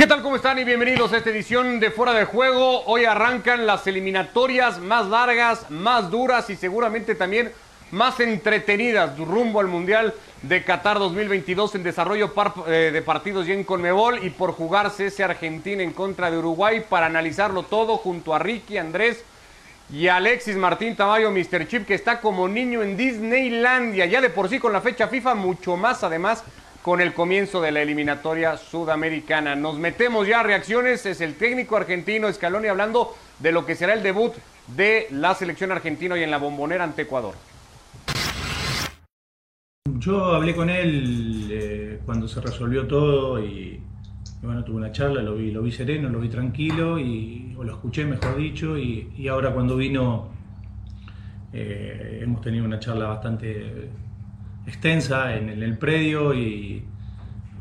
¿Qué tal? ¿Cómo están? Y bienvenidos a esta edición de Fuera de Juego. Hoy arrancan las eliminatorias más largas, más duras y seguramente también más entretenidas rumbo al Mundial de Qatar 2022 en desarrollo eh, de partidos y en Conmebol y por jugarse ese Argentina en contra de Uruguay para analizarlo todo junto a Ricky, Andrés y Alexis Martín Tamayo, Mr. Chip, que está como niño en Disneylandia, ya de por sí con la fecha FIFA, mucho más además con el comienzo de la eliminatoria sudamericana. Nos metemos ya a reacciones, es el técnico argentino Scaloni hablando de lo que será el debut de la selección argentina y en la bombonera ante Ecuador. Yo hablé con él eh, cuando se resolvió todo y, bueno, tuve una charla, lo vi, lo vi sereno, lo vi tranquilo y o lo escuché, mejor dicho, y, ahora cuando vino eh, hemos tenido una charla bastante extensa en, el predio y,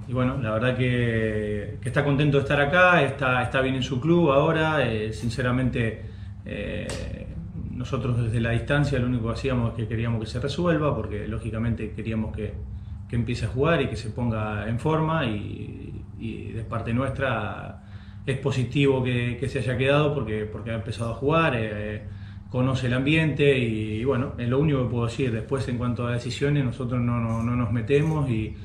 bueno, la verdad que, está contento de estar acá, está, está bien en su club ahora, eh, sinceramente eh, nosotros desde la distancia lo único que hacíamos es que queríamos que se resuelva, porque lógicamente queríamos que, empiece a jugar y que se ponga en forma y, de parte nuestra es positivo que, se haya quedado porque, porque ha empezado a jugar. Eh, conoce el ambiente y, bueno, es lo único que puedo decir. Después en cuanto a decisiones nosotros no, nos metemos y,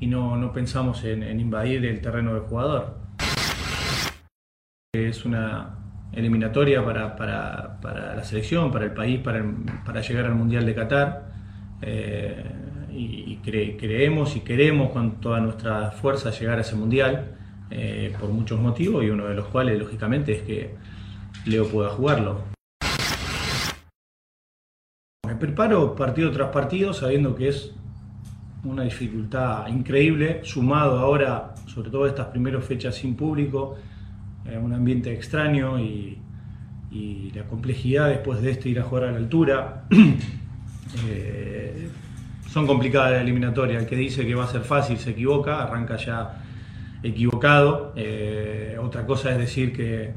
no, pensamos en, invadir el terreno del jugador. Es una eliminatoria para, la selección, para el país, para, llegar al Mundial de Qatar. Eh, y, creemos y queremos con toda nuestra fuerza llegar a ese Mundial eh, por muchos motivos y uno de los cuales lógicamente es que Leo pueda jugarlo preparo partido tras partido sabiendo que es una dificultad increíble, sumado ahora, sobre todo estas primeras fechas sin público, eh, un ambiente extraño y, la complejidad después de esto ir a jugar a la altura. Eh, son complicadas las eliminatorias. El que dice que va a ser fácil se equivoca, arranca ya equivocado. Eh, otra cosa es decir que,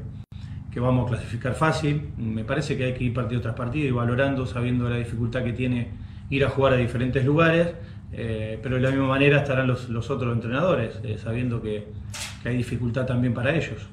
que vamos a clasificar fácil. Me parece que hay que ir partido tras partido y valorando, sabiendo la dificultad que tiene ir a jugar a diferentes lugares, eh, pero de la misma manera estarán los, otros entrenadores, eh, sabiendo que, que hay dificultad también para ellos.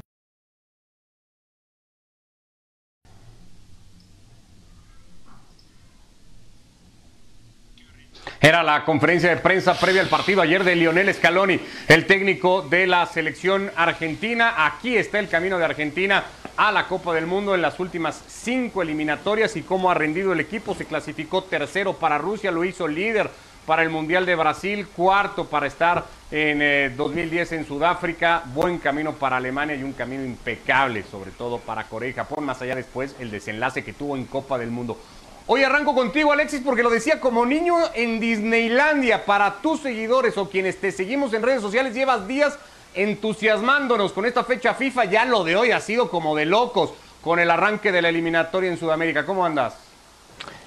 Era la conferencia de prensa previa al partido ayer de Lionel Scaloni, el técnico de la selección argentina. Aquí está el camino de Argentina a la Copa del Mundo en las últimas cinco eliminatorias y cómo ha rendido el equipo. Se clasificó tercero para Rusia, lo hizo líder para el Mundial de Brasil, cuarto para estar en 2010 eh, en Sudáfrica, buen camino para Alemania y un camino impecable, sobre todo para Corea y Japón, más allá después el desenlace que tuvo en Copa del Mundo. Hoy arranco contigo, Alexis, porque lo decía como niño en Disneylandia. Para tus seguidores o quienes te seguimos en redes sociales, llevas días entusiasmándonos con esta fecha FIFA. Ya lo de hoy ha sido como de locos con el arranque de la eliminatoria en Sudamérica. ¿Cómo andas?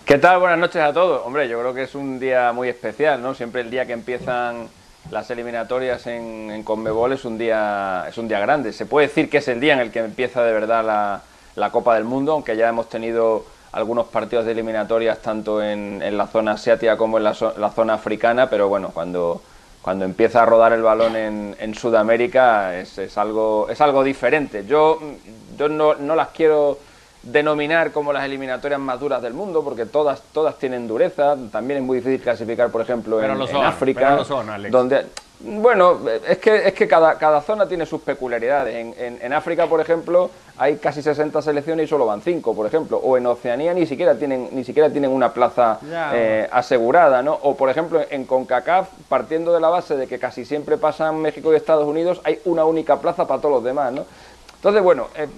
¿Qué tal? Buenas noches a todos. Hombre, yo creo que es un día muy especial, ¿no? Siempre el día que empiezan las eliminatorias en, Conmebol es un día es un día grande. Se puede decir que es el día en el que empieza de verdad la, la Copa del Mundo, aunque ya hemos tenido algunos partidos de eliminatorias tanto en, la zona asiática como en la, zona africana, pero bueno, cuando, cuando empieza a rodar el balón en, Sudamérica es, algo, es algo diferente. Yo, yo no, las quiero denominar como las eliminatorias más duras del mundo, porque todas, todas tienen dureza. También es muy difícil clasificar, por ejemplo, en, África, donde bueno, es que, es que cada, cada zona tiene sus peculiaridades. En, en, África, por ejemplo, hay casi 60 selecciones y solo van 5, por ejemplo. O en Oceanía ni siquiera tienen, ni siquiera tienen una plaza eh, asegurada, ¿no? O, por ejemplo, en CONCACAF, partiendo de la base de que casi siempre pasan México y Estados Unidos, hay una única plaza para todos los demás, ¿no? Entonces, bueno, eh,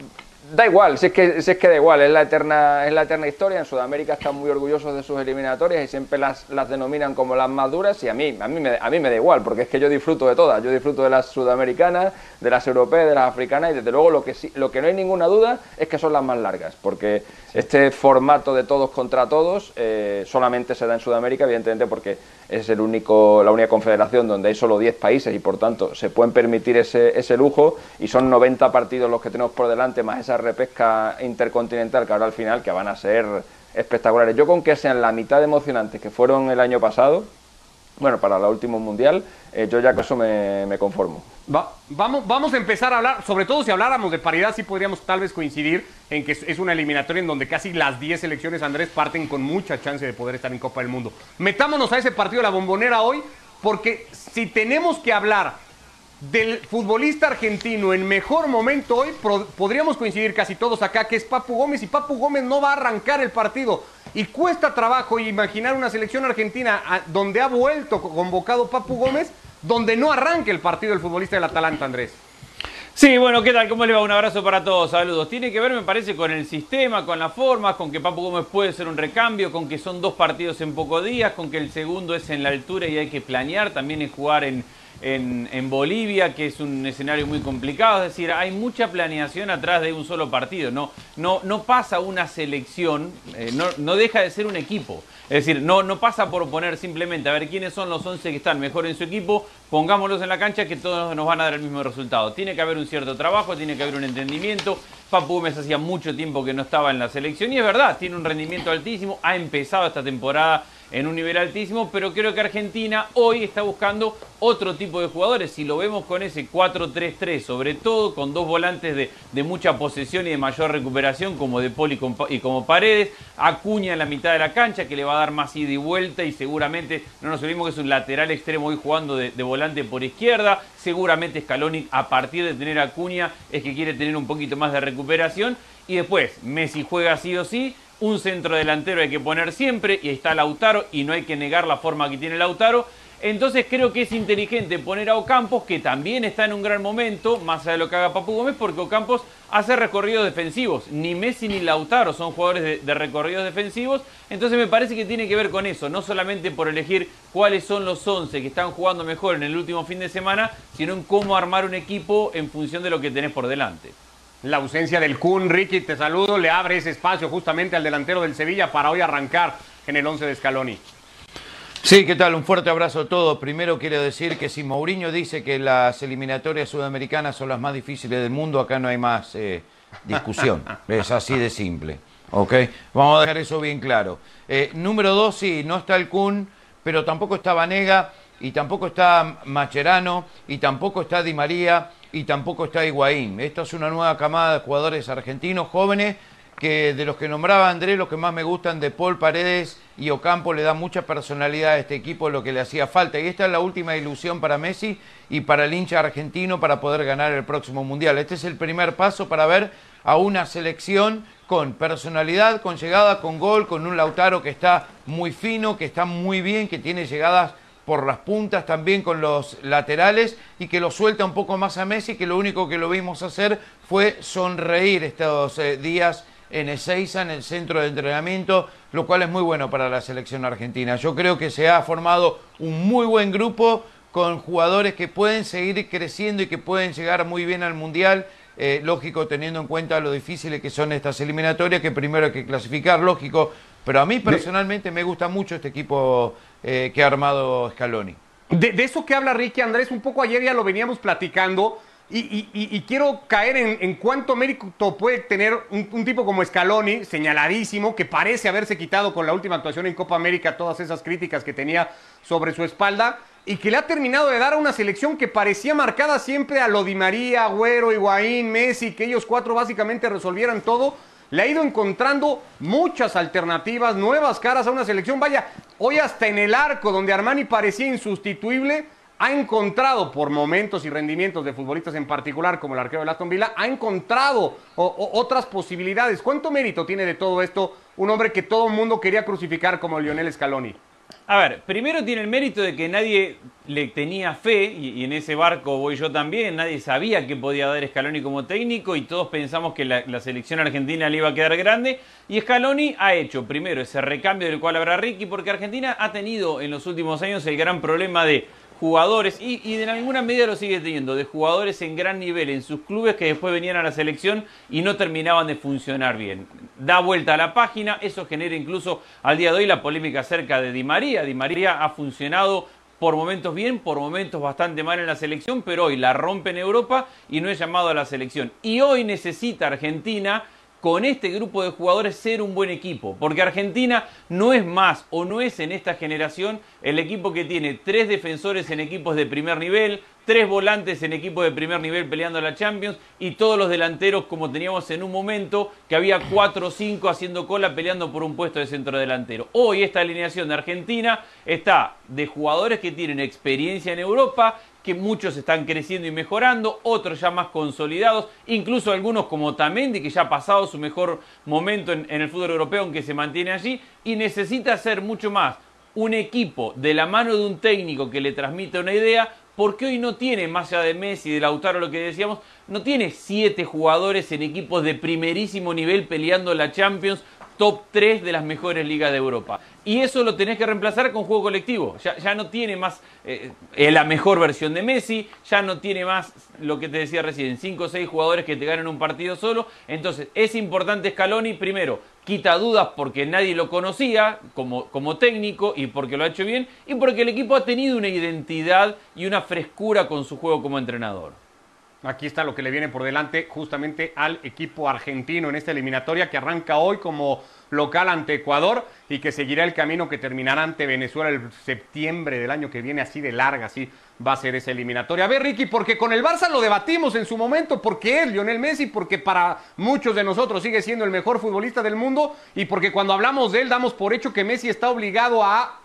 Da igual, si es que, si es que da igual, es la, eterna, es la eterna historia. En Sudamérica están muy orgullosos de sus eliminatorias y siempre las, las denominan como las más duras y a mí, a, mí me, a mí me da igual, porque es que yo disfruto de todas. Yo disfruto de las sudamericanas, de las europeas, de las africanas y desde luego lo que, sí, lo que no hay ninguna duda es que son las más largas, porque este formato de todos contra todos eh, solamente se da en Sudamérica, evidentemente porque es el único, la única confederación donde hay solo 10 países y por tanto se pueden permitir ese, ese lujo y son 90 partidos los que tenemos por delante más esa repesca intercontinental que ahora al final que van a ser espectaculares. Yo con que sean la mitad de emocionantes que fueron el año pasado, bueno, para el último mundial, eh, yo ya con eso me, conformo. vamos, vamos a empezar a hablar, sobre todo si habláramos de paridad, sí podríamos tal vez coincidir en que es una eliminatoria en donde casi las 10 selecciones, Andrés, parten con mucha chance de poder estar en Copa del Mundo. Metámonos a ese partido de la bombonera hoy, porque si tenemos que hablar del futbolista argentino en mejor momento hoy, podríamos coincidir casi todos acá que es Papu Gómez y Papu Gómez no va a arrancar el partido. Y cuesta trabajo imaginar una selección argentina donde ha vuelto convocado Papu Gómez, donde no arranque el partido el futbolista del Atalanta, Andrés. Sí, bueno, ¿qué tal? ¿Cómo le va? Un abrazo para todos, saludos. Tiene que ver, me parece, con el sistema, con las formas, con que Papu Gómez puede ser un recambio, con que son dos partidos en pocos días, con que el segundo es en la altura y hay que planear, también es jugar en, en, Bolivia, que es un escenario muy complicado. Es decir, hay mucha planeación atrás de un solo partido. No, no, no pasa una selección, eh, no, no, deja de ser un equipo. Es decir, no, no pasa por poner simplemente a ver quiénes son los 11 que están mejor en su equipo, pongámoslos en la cancha que todos nos van a dar el mismo resultado. Tiene que haber un cierto trabajo, tiene que haber un entendimiento. Papu Gómez hacía mucho tiempo que no estaba en la selección y es verdad, tiene un rendimiento altísimo, ha empezado esta temporada en un nivel altísimo, pero creo que Argentina hoy está buscando otro tipo de jugadores. Si lo vemos con ese 4-3-3, sobre todo con dos volantes de, mucha posesión y de mayor recuperación, como De Poli y como Paredes, Acuña en la mitad de la cancha, que le va a dar más ida y vuelta, y seguramente, no nos olvidemos que es un lateral extremo hoy jugando de, volante por izquierda. Seguramente Scaloni, a partir de tener Acuña, es que quiere tener un poquito más de recuperación. Y después, Messi juega sí o sí un centro delantero hay que poner siempre y ahí está Lautaro y no hay que negar la forma que tiene Lautaro. Entonces creo que es inteligente poner a Ocampos, que también está en un gran momento, más allá de lo que haga Papu Gómez, porque Ocampos hace recorridos defensivos. Ni Messi ni Lautaro son jugadores de, recorridos defensivos. Entonces me parece que tiene que ver con eso, no solamente por elegir cuáles son los 11 que están jugando mejor en el último fin de semana, sino en cómo armar un equipo en función de lo que tenés por delante. La ausencia del Kun, Ricky, te saludo, le abre ese espacio justamente al delantero del Sevilla para hoy arrancar en el 11 de Scaloni. Sí, ¿qué tal? Un fuerte abrazo a todos. Primero quiero decir que si Mourinho dice que las eliminatorias sudamericanas son las más difíciles del mundo, acá no hay más eh, discusión. es así de simple. ¿Ok? Vamos a dejar eso bien claro. Eh, número dos, sí, no está el Kun, pero tampoco está Vanega, y tampoco está Macherano, y tampoco está Di María y tampoco está Higuaín. Esta es una nueva camada de jugadores argentinos jóvenes que de los que nombraba Andrés, los que más me gustan de Paul Paredes y Ocampo le da mucha personalidad a este equipo, lo que le hacía falta. Y esta es la última ilusión para Messi y para el hincha argentino para poder ganar el próximo Mundial. Este es el primer paso para ver a una selección con personalidad, con llegada, con gol, con un Lautaro que está muy fino, que está muy bien, que tiene llegadas por las puntas también con los laterales y que lo suelta un poco más a Messi, que lo único que lo vimos hacer fue sonreír estos eh, días en Ezeiza, en el centro de entrenamiento, lo cual es muy bueno para la selección argentina. Yo creo que se ha formado un muy buen grupo con jugadores que pueden seguir creciendo y que pueden llegar muy bien al Mundial. Eh, lógico, teniendo en cuenta lo difíciles que son estas eliminatorias, que primero hay que clasificar, lógico. Pero a mí personalmente me gusta mucho este equipo eh, que ha armado Scaloni. De, eso que habla Ricky Andrés, un poco ayer ya lo veníamos platicando. Y, quiero caer en, cuánto mérito puede tener un, tipo como Scaloni, señaladísimo, que parece haberse quitado con la última actuación en Copa América todas esas críticas que tenía sobre su espalda, y que le ha terminado de dar a una selección que parecía marcada siempre a lo Di María, Agüero, Higuaín, Messi, que ellos cuatro básicamente resolvieran todo le ha ido encontrando muchas alternativas, nuevas caras a una selección. Vaya, hoy hasta en el arco donde Armani parecía insustituible, ha encontrado por momentos y rendimientos de futbolistas en particular, como el arquero de Aston Villa, ha encontrado otras posibilidades. ¿Cuánto mérito tiene de todo esto un hombre que todo el mundo quería crucificar como Lionel Scaloni? A ver, primero tiene el mérito de que nadie le tenía fe, y, en ese barco voy yo también, nadie sabía que podía dar Scaloni como técnico y todos pensamos que la, selección argentina le iba a quedar grande. Y Scaloni ha hecho primero ese recambio del cual habrá Ricky, porque Argentina ha tenido en los últimos años el gran problema de jugadores, y, y, de alguna medida lo sigue teniendo, de jugadores en gran nivel en sus clubes que después venían a la selección y no terminaban de funcionar bien. Da vuelta a la página, eso genera incluso al día de hoy la polémica acerca de Di María. Di María ha funcionado por momentos bien, por momentos bastante mal en la selección, pero hoy la rompe en Europa y no es llamado a la selección. Y hoy necesita Argentina con este grupo de jugadores ser un buen equipo. Porque Argentina no es más o no es en esta generación el equipo que tiene tres defensores en equipos de primer nivel, tres volantes en equipos de primer nivel peleando la Champions y todos los delanteros como teníamos en un momento que había cuatro o cinco haciendo cola peleando por un puesto de centro delantero. Hoy esta alineación de Argentina está de jugadores que tienen experiencia en Europa, que muchos están creciendo y mejorando, otros ya más consolidados, incluso algunos como Tamendi, que ya ha pasado su mejor momento en, el fútbol europeo, aunque se mantiene allí, y necesita ser mucho más un equipo de la mano de un técnico que le transmita una idea, porque hoy no tiene, más allá de Messi, de Lautaro, lo que decíamos, no tiene siete jugadores en equipos de primerísimo nivel peleando la Champions, top 3 de las mejores ligas de Europa. Y eso lo tenés que reemplazar con juego colectivo. Ya, no tiene más eh, eh, la mejor versión de Messi, ya no tiene más lo que te decía recién, 5 o 6 jugadores que te ganan un partido solo. Entonces es importante Scaloni, primero, quita dudas porque nadie lo conocía como técnico y porque lo ha hecho bien y porque el equipo ha tenido una identidad y una frescura con su juego como entrenador. Aquí está lo que le viene por delante justamente al equipo argentino en esta eliminatoria que arranca hoy como local ante Ecuador y que seguirá el camino que terminará ante Venezuela el septiembre del año que viene, así de larga, así va a ser esa eliminatoria. A ver, Ricky, porque con el Barça lo debatimos en su momento, porque es Lionel Messi, porque para muchos de nosotros sigue siendo el mejor futbolista del mundo y porque cuando hablamos de él damos por hecho que Messi está obligado a,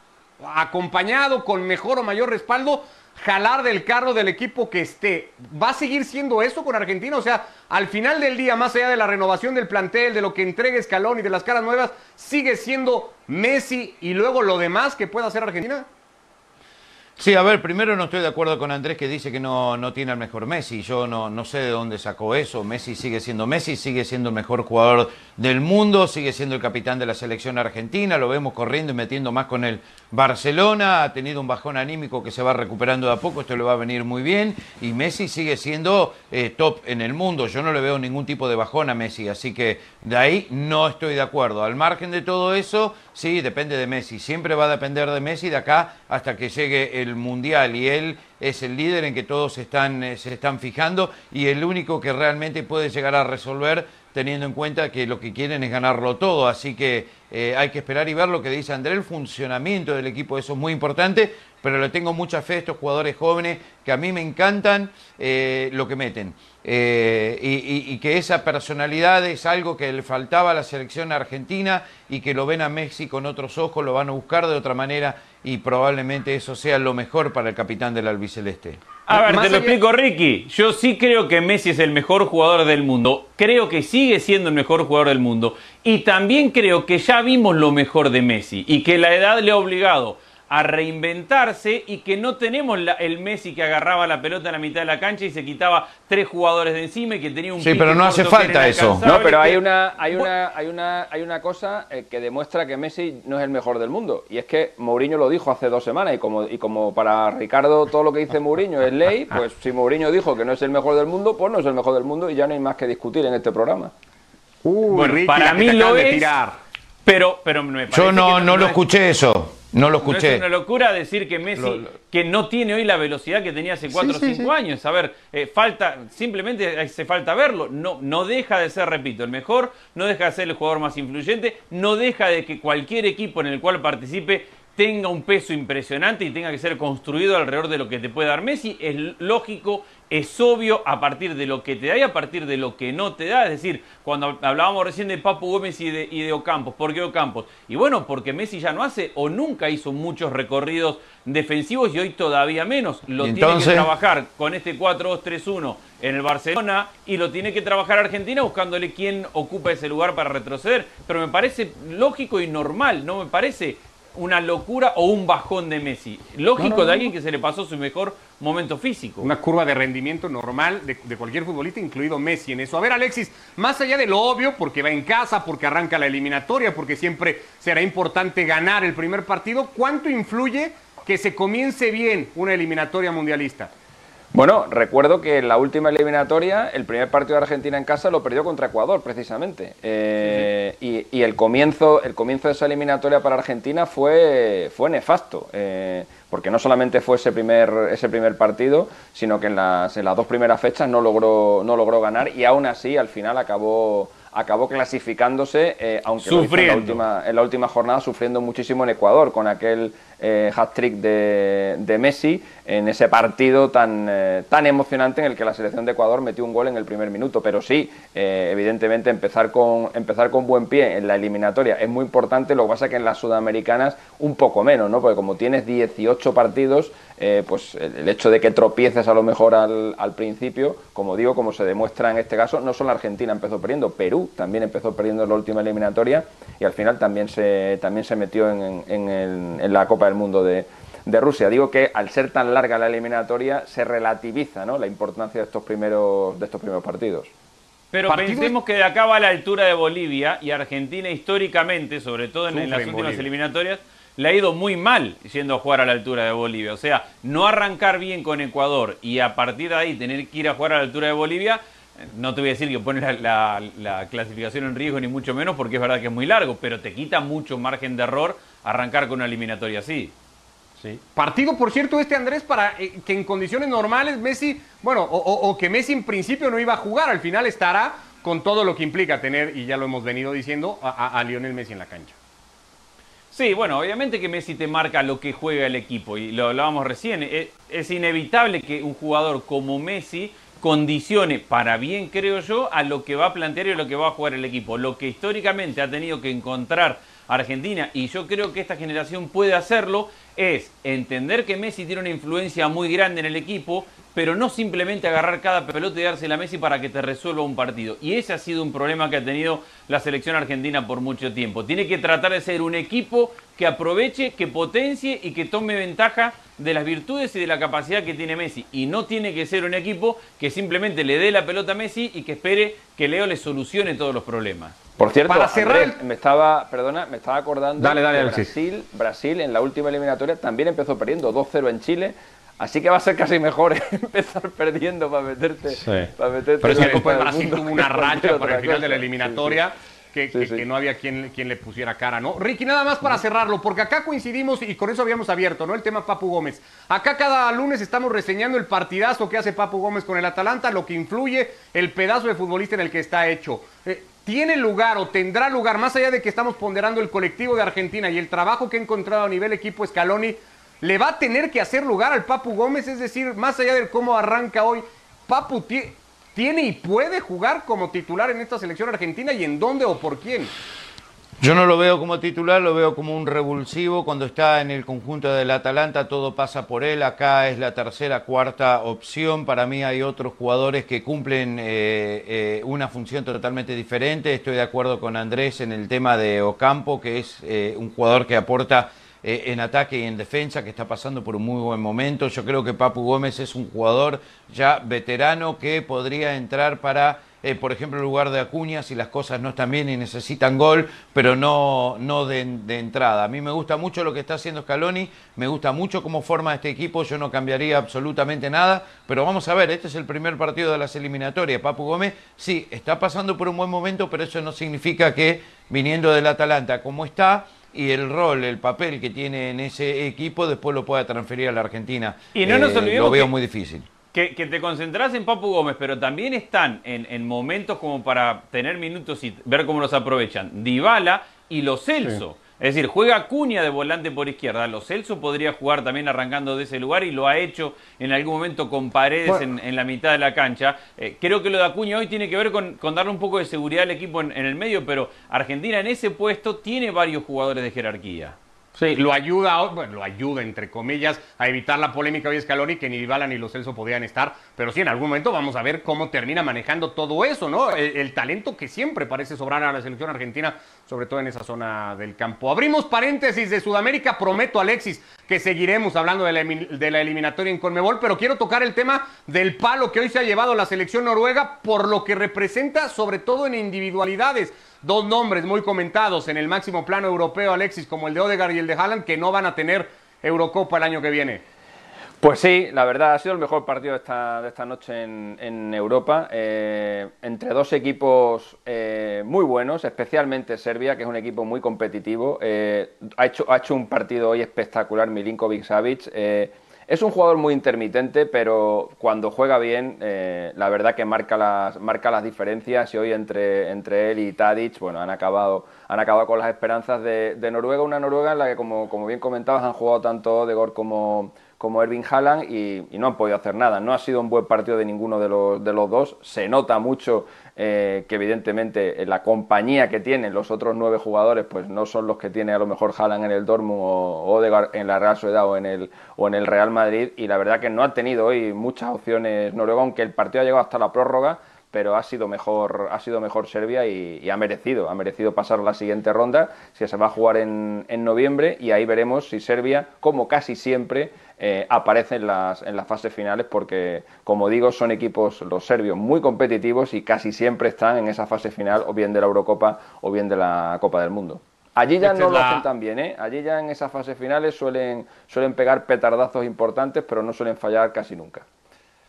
acompañado con mejor o mayor respaldo, jalar del carro del equipo que esté. ¿Va a seguir siendo eso con Argentina? O sea, al final del día, más allá de la renovación del plantel, de lo que entregue Escalón y de las caras nuevas, ¿sigue siendo Messi y luego lo demás que pueda hacer Argentina? Sí, a ver, primero no estoy de acuerdo con Andrés que dice que no, no tiene al mejor Messi. Yo no, no sé de dónde sacó eso. Messi sigue siendo Messi, sigue siendo el mejor jugador del mundo, sigue siendo el capitán de la selección argentina. Lo vemos corriendo y metiendo más con el Barcelona. Ha tenido un bajón anímico que se va recuperando de a poco. Esto le va a venir muy bien. Y Messi sigue siendo eh, top en el mundo. Yo no le veo ningún tipo de bajón a Messi. Así que de ahí no estoy de acuerdo. Al margen de todo eso, sí, depende de Messi. Siempre va a depender de Messi de acá hasta que llegue el mundial y él es el líder en que todos están, eh, se están fijando y el único que realmente puede llegar a resolver teniendo en cuenta que lo que quieren es ganarlo todo. Así que eh, hay que esperar y ver lo que dice André, el funcionamiento del equipo, eso es muy importante, pero le tengo mucha fe a estos jugadores jóvenes que a mí me encantan eh, lo que meten. Eh, y, que esa personalidad es algo que le faltaba a la selección argentina y que lo ven a Messi con otros ojos, lo van a buscar de otra manera y probablemente eso sea lo mejor para el capitán del albiceleste. A ver, te lo explico, Ricky. Yo sí creo que Messi es el mejor jugador del mundo. Creo que sigue siendo el mejor jugador del mundo. Y también creo que ya vimos lo mejor de Messi y que la edad le ha obligado a reinventarse y que no tenemos el Messi que agarraba la pelota en la mitad de la cancha y se quitaba tres jugadores de encima y que tenía un Sí, pero no hace falta eso. No, pero hay una hay una hay una hay una cosa eh, que demuestra que Messi no es el mejor del mundo y es que Mourinho lo dijo hace dos semanas y como y como para Ricardo todo lo que dice Mourinho es ley, pues si Mourinho dijo que no es el mejor del mundo, pues no es el mejor del mundo y ya no hay más que discutir en este programa. bueno, para mí lo es. Pero, pero me Yo no, no, lo escuché eso. No lo escuché. es una locura decir que Messi, que no tiene hoy la velocidad que tenía hace 4 o 5 años. A ver, eh, falta, simplemente hace falta verlo. No, no deja de ser, repito, el mejor, no deja de ser el jugador más influyente, no deja de que cualquier equipo en el cual participe tenga un peso impresionante y tenga que ser construido alrededor de lo que te puede dar Messi. Es lógico, es obvio a partir de lo que te da y a partir de lo que no te da. Es decir, cuando hablábamos recién de Papu Gómez y de, y de Ocampos, ¿por qué Ocampos? Y bueno, porque Messi ya no hace o nunca hizo muchos recorridos defensivos y hoy todavía menos. Lo tiene que trabajar con este 4-2-3-1 en el Barcelona y lo tiene que trabajar Argentina buscándole quién ocupa ese lugar para retroceder. Pero me parece lógico y normal, no me parece una locura o un bajón de Messi. Lógico de alguien que se le pasó su mejor momento físico. Una curva de rendimiento normal de, de, cualquier futbolista, incluido Messi en eso. A ver, Alexis, más allá de lo obvio, porque va en casa, porque arranca la eliminatoria, porque siempre será importante ganar el primer partido, ¿cuánto influye que se comience bien una eliminatoria mundialista? Bueno, recuerdo que en la última eliminatoria, el primer partido de Argentina en casa lo perdió contra Ecuador, precisamente. Eh, y, el, comienzo, el comienzo de esa eliminatoria para Argentina fue, fue nefasto, eh, porque no solamente fue ese primer, ese primer partido, sino que en las, en las dos primeras fechas no logró, no logró ganar y aún así al final acabó, acabó clasificándose, eh, aunque lo hizo en, la última, en la última jornada sufriendo muchísimo en Ecuador con aquel eh, hat-trick de, Messi en ese partido tan, eh, tan emocionante en el que la selección de Ecuador metió un gol en el primer minuto. Pero sí, eh, evidentemente empezar con, empezar con buen pie en la eliminatoria es muy importante, lo que pasa es que en las sudamericanas un poco menos, ¿no? porque como tienes 18 partidos, pues el hecho de que tropieces a lo mejor al, principio, como digo, como se demuestra en este caso, no solo Argentina empezó perdiendo, Perú también empezó perdiendo en la última eliminatoria y al final también se, también se metió en, en, en la Copa del mundo de, Rusia. Digo que al ser tan larga la eliminatoria se relativiza ¿no? la importancia de estos primeros, de estos primeros partidos. Pero pensemos que de acá va a la altura de Bolivia y Argentina históricamente, sobre todo en, las últimas eliminatorias, le ha ido muy mal yendo a jugar a la altura de Bolivia. O sea, no arrancar bien con Ecuador y a partir de ahí tener que ir a jugar a la altura de Bolivia, no te voy a decir que pone la, la clasificación en riesgo ni mucho menos porque es verdad que es muy largo, pero te quita mucho margen de error arrancar con una eliminatoria así. Sí. Partido, por cierto, este Andrés, para eh, que en condiciones normales Messi, bueno, o, que Messi en principio no iba a jugar, al final estará con todo lo que implica tener, y ya lo hemos venido diciendo, a, Lionel Messi en la cancha. Sí, bueno, obviamente que Messi te marca lo que juega el equipo, y lo hablábamos recién, es, es inevitable que un jugador como Messi condicione para bien, creo yo, a lo que va a plantear y a lo que va a jugar el equipo. Lo que históricamente ha tenido que encontrar Argentina, y yo creo que esta generación puede hacerlo, es entender que Messi tiene una influencia muy grande en el equipo, pero no simplemente agarrar cada pelota y dársela a Messi para que te resuelva un partido. Y ese ha sido un problema que ha tenido la selección argentina por mucho tiempo. Tiene que tratar de ser un equipo que aproveche, que potencie y que tome ventaja de las virtudes y de la capacidad que tiene Messi. Y no tiene que ser un equipo que simplemente le dé la pelota a Messi y que espere que Leo le solucione todos los problemas. Por cierto, para cerrar, me estaba, perdona, me estaba acordando dale, dale, Brasil, Brasil en la última eliminatoria también empezó perdiendo 2-0 en Chile. Así que va a ser casi mejor empezar perdiendo para meterte. Para meterte Pero es que Brasil tuvo una racha por el final de la eliminatoria que, no había quien, quien, le pusiera cara, ¿no? Ricky, nada más para cerrarlo, porque acá coincidimos y con eso habíamos abierto, ¿no? El tema Papu Gómez. Acá cada lunes estamos reseñando el partidazo que hace Papu Gómez con el Atalanta, lo que influye el pedazo de futbolista en el que está hecho. Eh, ¿Tiene lugar o tendrá lugar, más allá de que estamos ponderando el colectivo de Argentina y el trabajo que ha encontrado a nivel equipo Scaloni, le va a tener que hacer lugar al Papu Gómez? Es decir, más allá de cómo arranca hoy, Papu tiene y puede jugar como titular en esta selección argentina y en dónde o por quién? Yo no lo veo como titular, lo veo como un revulsivo. Cuando está en el conjunto del Atalanta, todo pasa por él. Acá es la tercera, cuarta opción. Para mí hay otros jugadores que cumplen eh, eh, una función totalmente diferente. Estoy de acuerdo con Andrés en el tema de Ocampo, que es eh, un jugador que aporta eh, en ataque y en defensa, que está pasando por un muy buen momento. Yo creo que Papu Gómez es un jugador ya veterano que podría entrar para, eh, por ejemplo, en lugar de Acuña, si las cosas no están bien y necesitan gol, pero no, no de, entrada. A mí me gusta mucho lo que está haciendo Scaloni, me gusta mucho cómo forma este equipo, yo no cambiaría absolutamente nada, pero vamos a ver, este es el primer partido de las eliminatorias. Papu Gómez, sí, está pasando por un buen momento, pero eso no significa que viniendo del Atalanta como está, y el rol, el papel que tiene en ese equipo después lo pueda transferir a la Argentina. Y no nos eh, olvidemos lo veo muy difícil. Que, te concentras en Papu Gómez, pero también están en, momentos como para tener minutos y ver cómo los aprovechan. Dybala y los Celso. Es decir, juega Cuña de volante por izquierda. Lo Celso podría jugar también arrancando de ese lugar y lo ha hecho en algún momento con paredes en, la mitad de la cancha. Eh, creo que lo de Acuña hoy tiene que ver con, darle un poco de seguridad al equipo en el medio, pero Argentina en ese puesto tiene varios jugadores de jerarquía. Sí, lo ayuda, lo ayuda entre comillas a evitar la polémica hoy Scaloni que ni Dybala ni los Celso podían estar, pero sí en algún momento vamos a ver cómo termina manejando todo eso, ¿no? El, talento que siempre parece sobrar a la selección argentina, sobre todo en esa zona del campo. Abrimos paréntesis de Sudamérica, prometo Alexis que seguiremos hablando de la, de la eliminatoria en Conmebol, pero quiero tocar el tema del palo que hoy se ha llevado la selección noruega por lo que representa sobre todo en individualidades dos nombres muy comentados en el máximo plano europeo, Alexis, como el de Odegaard y el de Haaland, que no van a tener Eurocopa el año que viene. Pues sí, la verdad ha sido el mejor partido de esta, de esta noche en, Europa, eh, entre dos equipos eh, muy buenos, especialmente Serbia, que es un equipo muy competitivo. Eh, ha, hecho, ha hecho un partido hoy espectacular Milinkovic Savic Es un jugador muy intermitente, pero cuando juega bien, eh, la verdad que marca las, marca las diferencias. Y hoy entre, entre él y Tadic, bueno, han acabado, han acabado con las esperanzas de, Noruega, una Noruega en la que, como, como bien comentabas, han jugado tanto Odegaard como, como Erving Haaland y, no han podido hacer nada. No ha sido un buen partido de ninguno de los, dos. Se nota mucho eh, que evidentemente eh, la compañía que tienen los otros nueve jugadores pues no son los que tiene a lo mejor Haaland en el Dortmund o en la Real Sociedad o en el, o en el Real Madrid y la verdad que no ha tenido hoy muchas opciones Noruega, aunque el partido ha llegado hasta la prórroga pero ha sido mejor, ha sido mejor Serbia y, ha merecido, ha merecido pasar la siguiente ronda, si se va a jugar en, en noviembre y ahí veremos si Serbia, como casi siempre, eh, aparece en las, en las fases finales porque, como digo, son equipos los serbios muy competitivos y casi siempre están en esa fase final o bien de la Eurocopa o bien de la Copa del Mundo. Allí ya no lo hacen tan bien, ¿eh? Allí ya en esas fases finales suelen, suelen pegar petardazos importantes, pero no suelen fallar casi nunca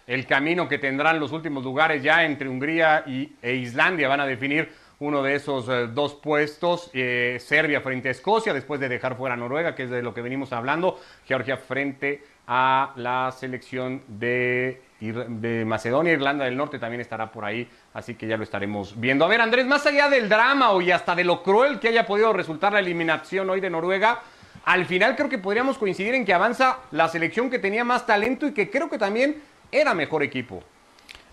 el camino que tendrán los últimos lugares ya entre Hungría y, e Islandia. Van a definir uno de esos eh, dos puestos. Eh, Serbia frente a Escocia, después de dejar fuera a Noruega, que es de lo que venimos hablando. Georgia frente a la selección de, de Macedonia. Irlanda del Norte también estará por ahí, así que ya lo estaremos viendo. A ver, Andrés, más allá del drama y hasta de lo cruel que haya podido resultar la eliminación hoy de Noruega, al final creo que podríamos coincidir en que avanza la selección que tenía más talento y que creo que también era mejor equipo.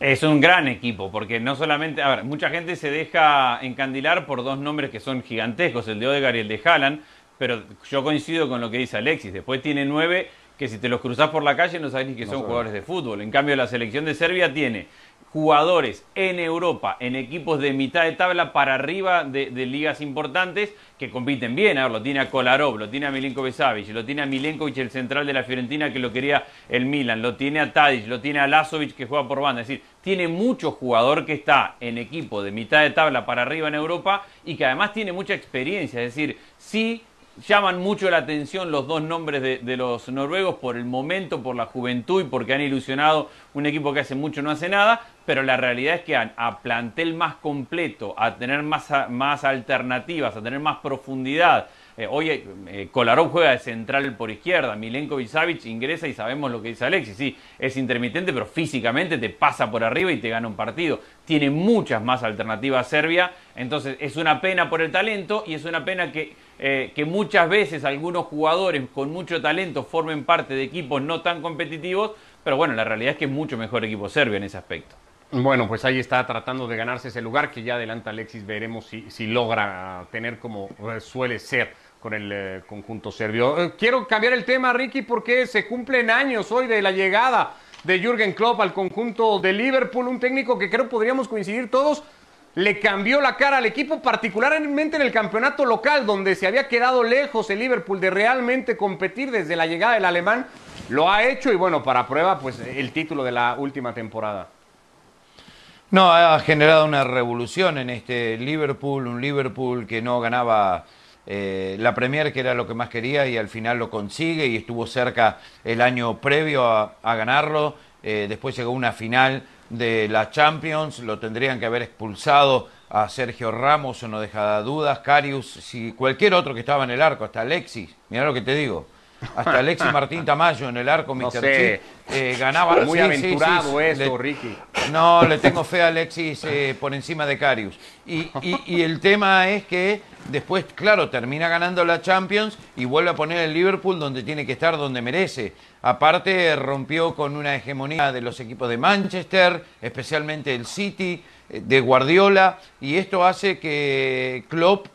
Es un gran equipo, porque no solamente, a ver, mucha gente se deja encandilar por dos nombres que son gigantescos, el de Odegaard y el de Haaland, pero yo coincido con lo que dice Alexis. Después tiene nueve que si te los cruzas por la calle no sabes ni que son jugadores de fútbol. En cambio, la selección de Serbia tiene jugadores en Europa, en equipos de mitad de tabla para arriba de, ligas importantes que compiten bien. A ver, lo tiene a Kolarov, lo tiene a Milinkovic Savic, lo tiene a Milenkovic, el central de la Fiorentina que lo quería el Milan, lo tiene a Tadic, lo tiene a Lazovic que juega por banda. Es decir, tiene mucho jugador que está en equipo de mitad de tabla para arriba en Europa y que además tiene mucha experiencia. Es decir, sí llaman mucho la atención los dos nombres de, los noruegos por el momento, por la juventud y porque han ilusionado un equipo que hace mucho no hace nada, pero la realidad es que a, plantel más completo, a tener más, más alternativas, a tener más profundidad, eh, hoy eh, juega de central por izquierda, Milenkovic Savic ingresa y sabemos lo que dice Alexis, sí, es intermitente, pero físicamente te pasa por arriba y te gana un partido. Tiene muchas más alternativas Serbia, entonces es una pena por el talento y es una pena que, eh, que muchas veces algunos jugadores con mucho talento formen parte de equipos no tan competitivos, pero bueno, la realidad es que es mucho mejor equipo serbio en ese aspecto. Bueno, pues ahí está tratando de ganarse ese lugar que ya adelanta Alexis, veremos si, si logra tener como suele ser con el eh, conjunto serbio. Eh, quiero cambiar el tema, Ricky, porque se cumplen años hoy de la llegada de Jürgen Klopp al conjunto de Liverpool, un técnico que creo podríamos coincidir todos, le cambió la cara al equipo, particularmente en el campeonato local, donde se había quedado lejos el Liverpool de realmente competir desde la llegada del alemán. Lo ha hecho y bueno, para prueba, pues el título de la última temporada. No, ha generado una revolución en este Liverpool, un Liverpool que no ganaba eh, la Premier, que era lo que más quería, y al final lo consigue y estuvo cerca el año previo a, ganarlo. Eh, después llegó una final de la Champions, lo tendrían que haber expulsado a Sergio Ramos, no deja dudas, Carius, si cualquier otro que estaba en el arco, hasta Alexis, mira lo que te digo hasta Alexis Martín Tamayo en el arco, Mr. sé. Eh, ganaba. Muy aventurado eso, Ricky. No, le tengo fe a Alexis eh, por encima de Carius. Y, y, el tema es que después, claro, termina ganando la Champions y vuelve a poner el Liverpool donde tiene que estar, donde merece. Aparte, rompió con una hegemonía de los equipos de Manchester, especialmente el City eh, de Guardiola, y esto hace que Klopp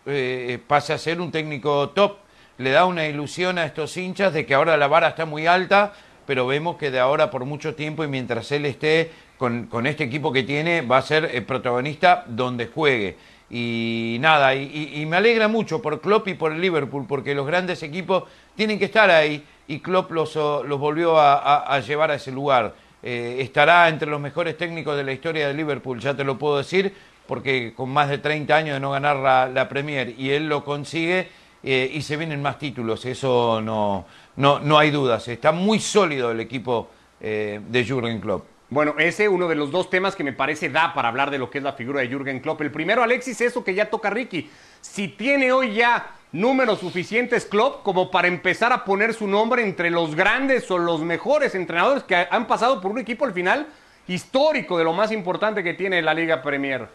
pase a ser un técnico top le da una ilusión a estos hinchas de que ahora la vara está muy alta, pero vemos que de ahora por mucho tiempo y mientras él esté con, este equipo que tiene, va a ser el protagonista donde juegue. Y nada, y, me alegra mucho por Klopp y por el Liverpool, porque los grandes equipos tienen que estar ahí y Klopp los, los volvió a, llevar a ese lugar. Eh, estará entre los mejores técnicos de la historia de Liverpool, ya te lo puedo decir, porque con más de 30 años de no ganar la, la Premier y él lo consigue eh, y se vienen más títulos, eso no, no, no hay dudas. Está muy sólido el equipo eh, de Jürgen Klopp. Bueno, ese es uno de los dos temas que me parece da para hablar de lo que es la figura de Jürgen Klopp. El primero, Alexis, eso que ya toca Ricky. Si tiene hoy ya números suficientes Klopp como para empezar a poner su nombre entre los grandes o los mejores entrenadores que han pasado por un equipo al final histórico de lo más importante que tiene la Liga Premier?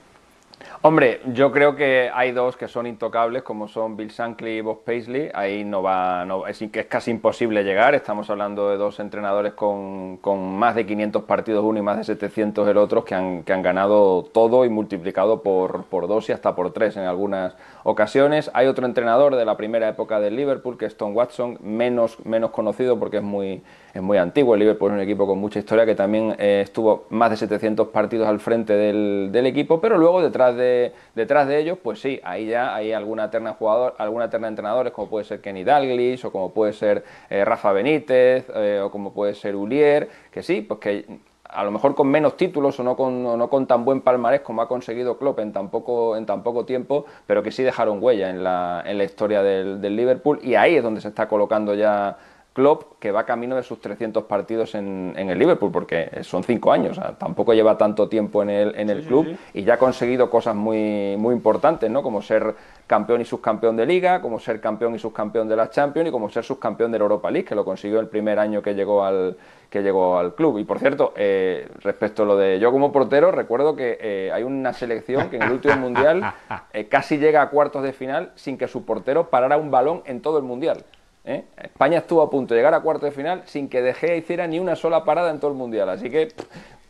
Hombre, yo creo que hay dos que son intocables, como son Bill Shankly y Bob Paisley. Ahí no va, no, es, es, casi imposible llegar. Estamos hablando de dos entrenadores con, con, más de 500 partidos uno y más de 700 el otro, que han, que han ganado todo y multiplicado por, por dos y hasta por tres en algunas ocasiones. Hay otro entrenador de la primera época del Liverpool, que es Tom Watson, menos, menos conocido porque es muy, es muy antiguo. El Liverpool es un equipo con mucha historia que también eh, estuvo más de 700 partidos al frente del, del equipo, pero luego detrás de detrás de ellos, pues sí, ahí ya hay alguna terna jugador, alguna terna de entrenadores, como puede ser Kenny Dalglish, o como puede ser eh, Rafa Benítez, eh, o como puede ser Ulier, que sí, pues que a lo mejor con menos títulos o no con, no con tan buen palmarés como ha conseguido Klopp en tan poco, en tan poco tiempo, pero que sí dejaron huella en la, en la historia del, del Liverpool y ahí es donde se está colocando ya Klopp, que va camino de sus 300 partidos en, en el Liverpool, porque son cinco años, o sea, tampoco lleva tanto tiempo en el, en el Sí, club sí, sí. y ya ha conseguido cosas muy, muy importantes, ¿no? Como ser campeón y subcampeón de Liga, como ser campeón y subcampeón de la Champions y como ser subcampeón de la Europa League, que lo consiguió el primer año que llegó al, que llegó al club. Y por cierto, eh, respecto a lo de yo como portero, recuerdo que eh, hay una selección que en el último mundial eh, casi llega a cuartos de final sin que su portero parara un balón en todo el mundial. ¿Eh? España estuvo a punto de llegar a cuartos de final sin que De Gea hiciera ni una sola parada en todo el mundial. Así que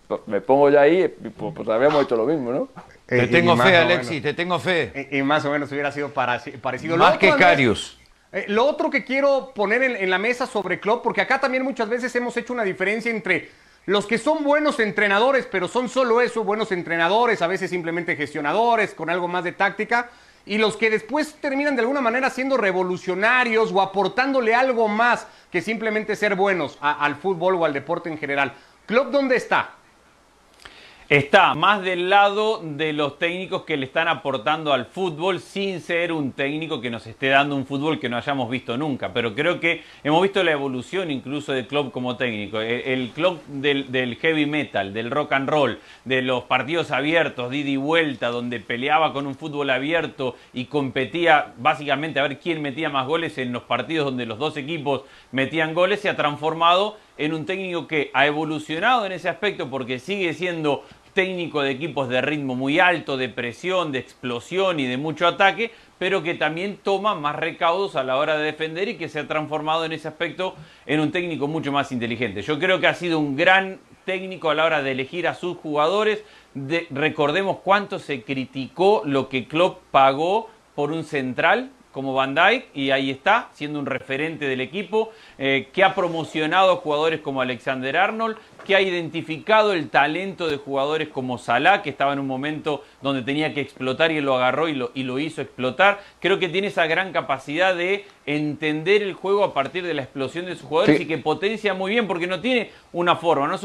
pues, me pongo ya ahí, pues, pues habíamos hecho lo mismo, ¿no? Te Eh, tengo y más fe, Alexis, menos- te tengo fe. Y, y más o menos hubiera sido para- parecido. Lo Más que Carius. eh, lo otro que quiero poner en, en la mesa sobre Klopp, porque acá también muchas veces hemos hecho una diferencia entre los que son buenos entrenadores, pero son solo eso, buenos entrenadores, a veces simplemente gestionadores, con algo más de táctica, y los que después terminan de alguna manera siendo revolucionarios o aportándole algo más que simplemente ser buenos al fútbol o al deporte en general. Klopp, ¿dónde está? Está más del lado de los técnicos que le están aportando al fútbol sin ser un técnico que nos esté dando un fútbol que no hayamos visto nunca. Pero creo que hemos visto la evolución incluso de Klopp como técnico. El, del, del heavy metal, del rock and roll, de los partidos abiertos, de ida y vuelta, donde peleaba con un fútbol abierto y competía básicamente a ver quién metía más goles en los partidos donde los dos equipos metían goles, se ha transformado en un técnico que ha evolucionado en ese aspecto porque sigue siendo técnico de equipos de ritmo muy alto, de presión, de explosión y de mucho ataque, pero que también toma más recaudos a la hora de defender y que se ha transformado en ese aspecto en un técnico mucho más inteligente. Yo creo que ha sido un gran técnico a la hora de elegir a sus jugadores. De- recordemos cuánto se criticó lo que Klopp pagó por un central como Van Dijk y ahí está, siendo un referente del equipo, eh, que ha promocionado jugadores como Alexander Arnold, que ha identificado el talento de jugadores como Salah, que estaba en un momento donde tenía que explotar y él lo agarró y lo, y lo hizo explotar. Creo que tiene esa gran capacidad de entender el juego a partir de la explosión de sus jugadores Sí. y que potencia muy bien porque no tiene una forma. No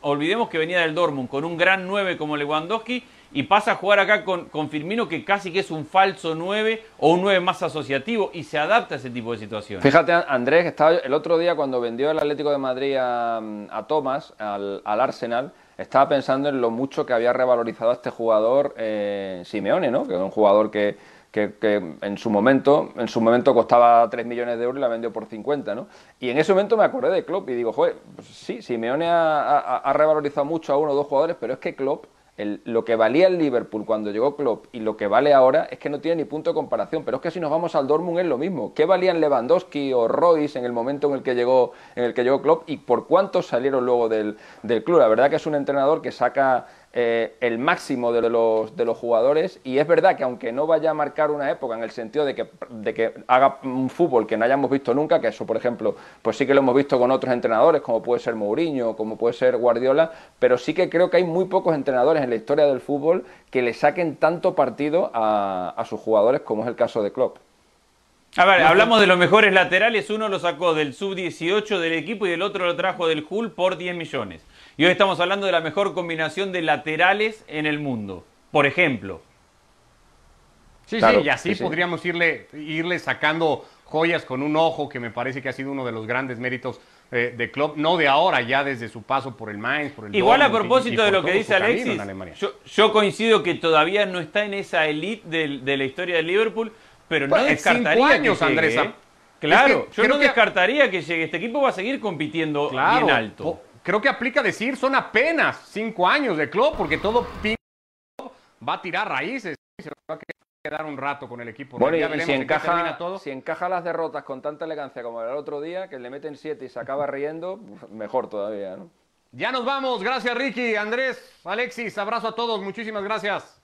olvidemos que venía del Dortmund con un gran 9 como Lewandowski y pasa a jugar acá con, con Firmino que casi que es un falso 9 o un 9 más asociativo y se adapta a ese tipo de situaciones. Fíjate, Andrés, estaba el otro día cuando vendió el Atlético de Madrid a, a Thomas, al, al Arsenal, estaba pensando en lo mucho que había revalorizado a este jugador eh, Simeone, ¿no? Que es un jugador que, que- en su momento en su momento costaba 3 millones de euros y la vendió por 50, ¿no? Y en ese momento me acordé de Klopp y digo, joder, pues sí, Simeone ha- ha revalorizado mucho a uno o dos jugadores, pero es que Klopp el- lo que valía el Liverpool cuando llegó Klopp y lo que vale ahora es que no tiene ni punto de comparación. Pero es que si nos vamos al Dortmund es lo mismo. ¿Qué valían Lewandowski o Royce en el momento en el que llegó, en el que llegó Klopp y por cuántos salieron luego del, del club? La verdad que es un entrenador que saca eh, el máximo de los, de los jugadores y es verdad que aunque no vaya a marcar una época en el sentido de que, de que haga un fútbol que no hayamos visto nunca, que eso por ejemplo, pues sí que lo hemos visto con otros entrenadores como puede ser Mourinho, como puede ser Guardiola, pero sí que creo que hay muy pocos entrenadores en la historia del fútbol que le saquen tanto partido a, a sus jugadores como es el caso de Klopp. A ver, hablamos de los mejores laterales. Uno lo sacó del sub-18 del equipo y el otro lo trajo del Hull por 10 millones. Y hoy estamos hablando de la mejor combinación de laterales en el mundo. Por ejemplo. Sí, Claro, sí, y así sí, sí. podríamos irle, irle sacando joyas con un ojo, que me parece que ha sido uno de los grandes méritos eh, de Klopp, no de ahora, ya desde su paso por el Mainz, por el Igual a Dortmund y- y propósito de lo que dice Alexis, yo, yo coincido que todavía no está en esa elite del- de, la historia del Liverpool, pero no Pues, cinco descartaría años, que llegue, Andrés. ¿eh? Claro, Es que yo no que- descartaría que llegue. Este equipo va a seguir compitiendo Claro. bien alto. Creo que aplica decir, son apenas cinco años de club, porque todo pinta va a tirar raíces. Se va a quedar un rato con el equipo. Bueno, y, Ya y veremos si, encaja, todo. si encaja las derrotas con tanta elegancia como el otro día, que le meten siete y se acaba riendo, mejor todavía, ¿no? Ya nos vamos. Gracias, Ricky, Andrés, Alexis. Abrazo a todos. Muchísimas gracias.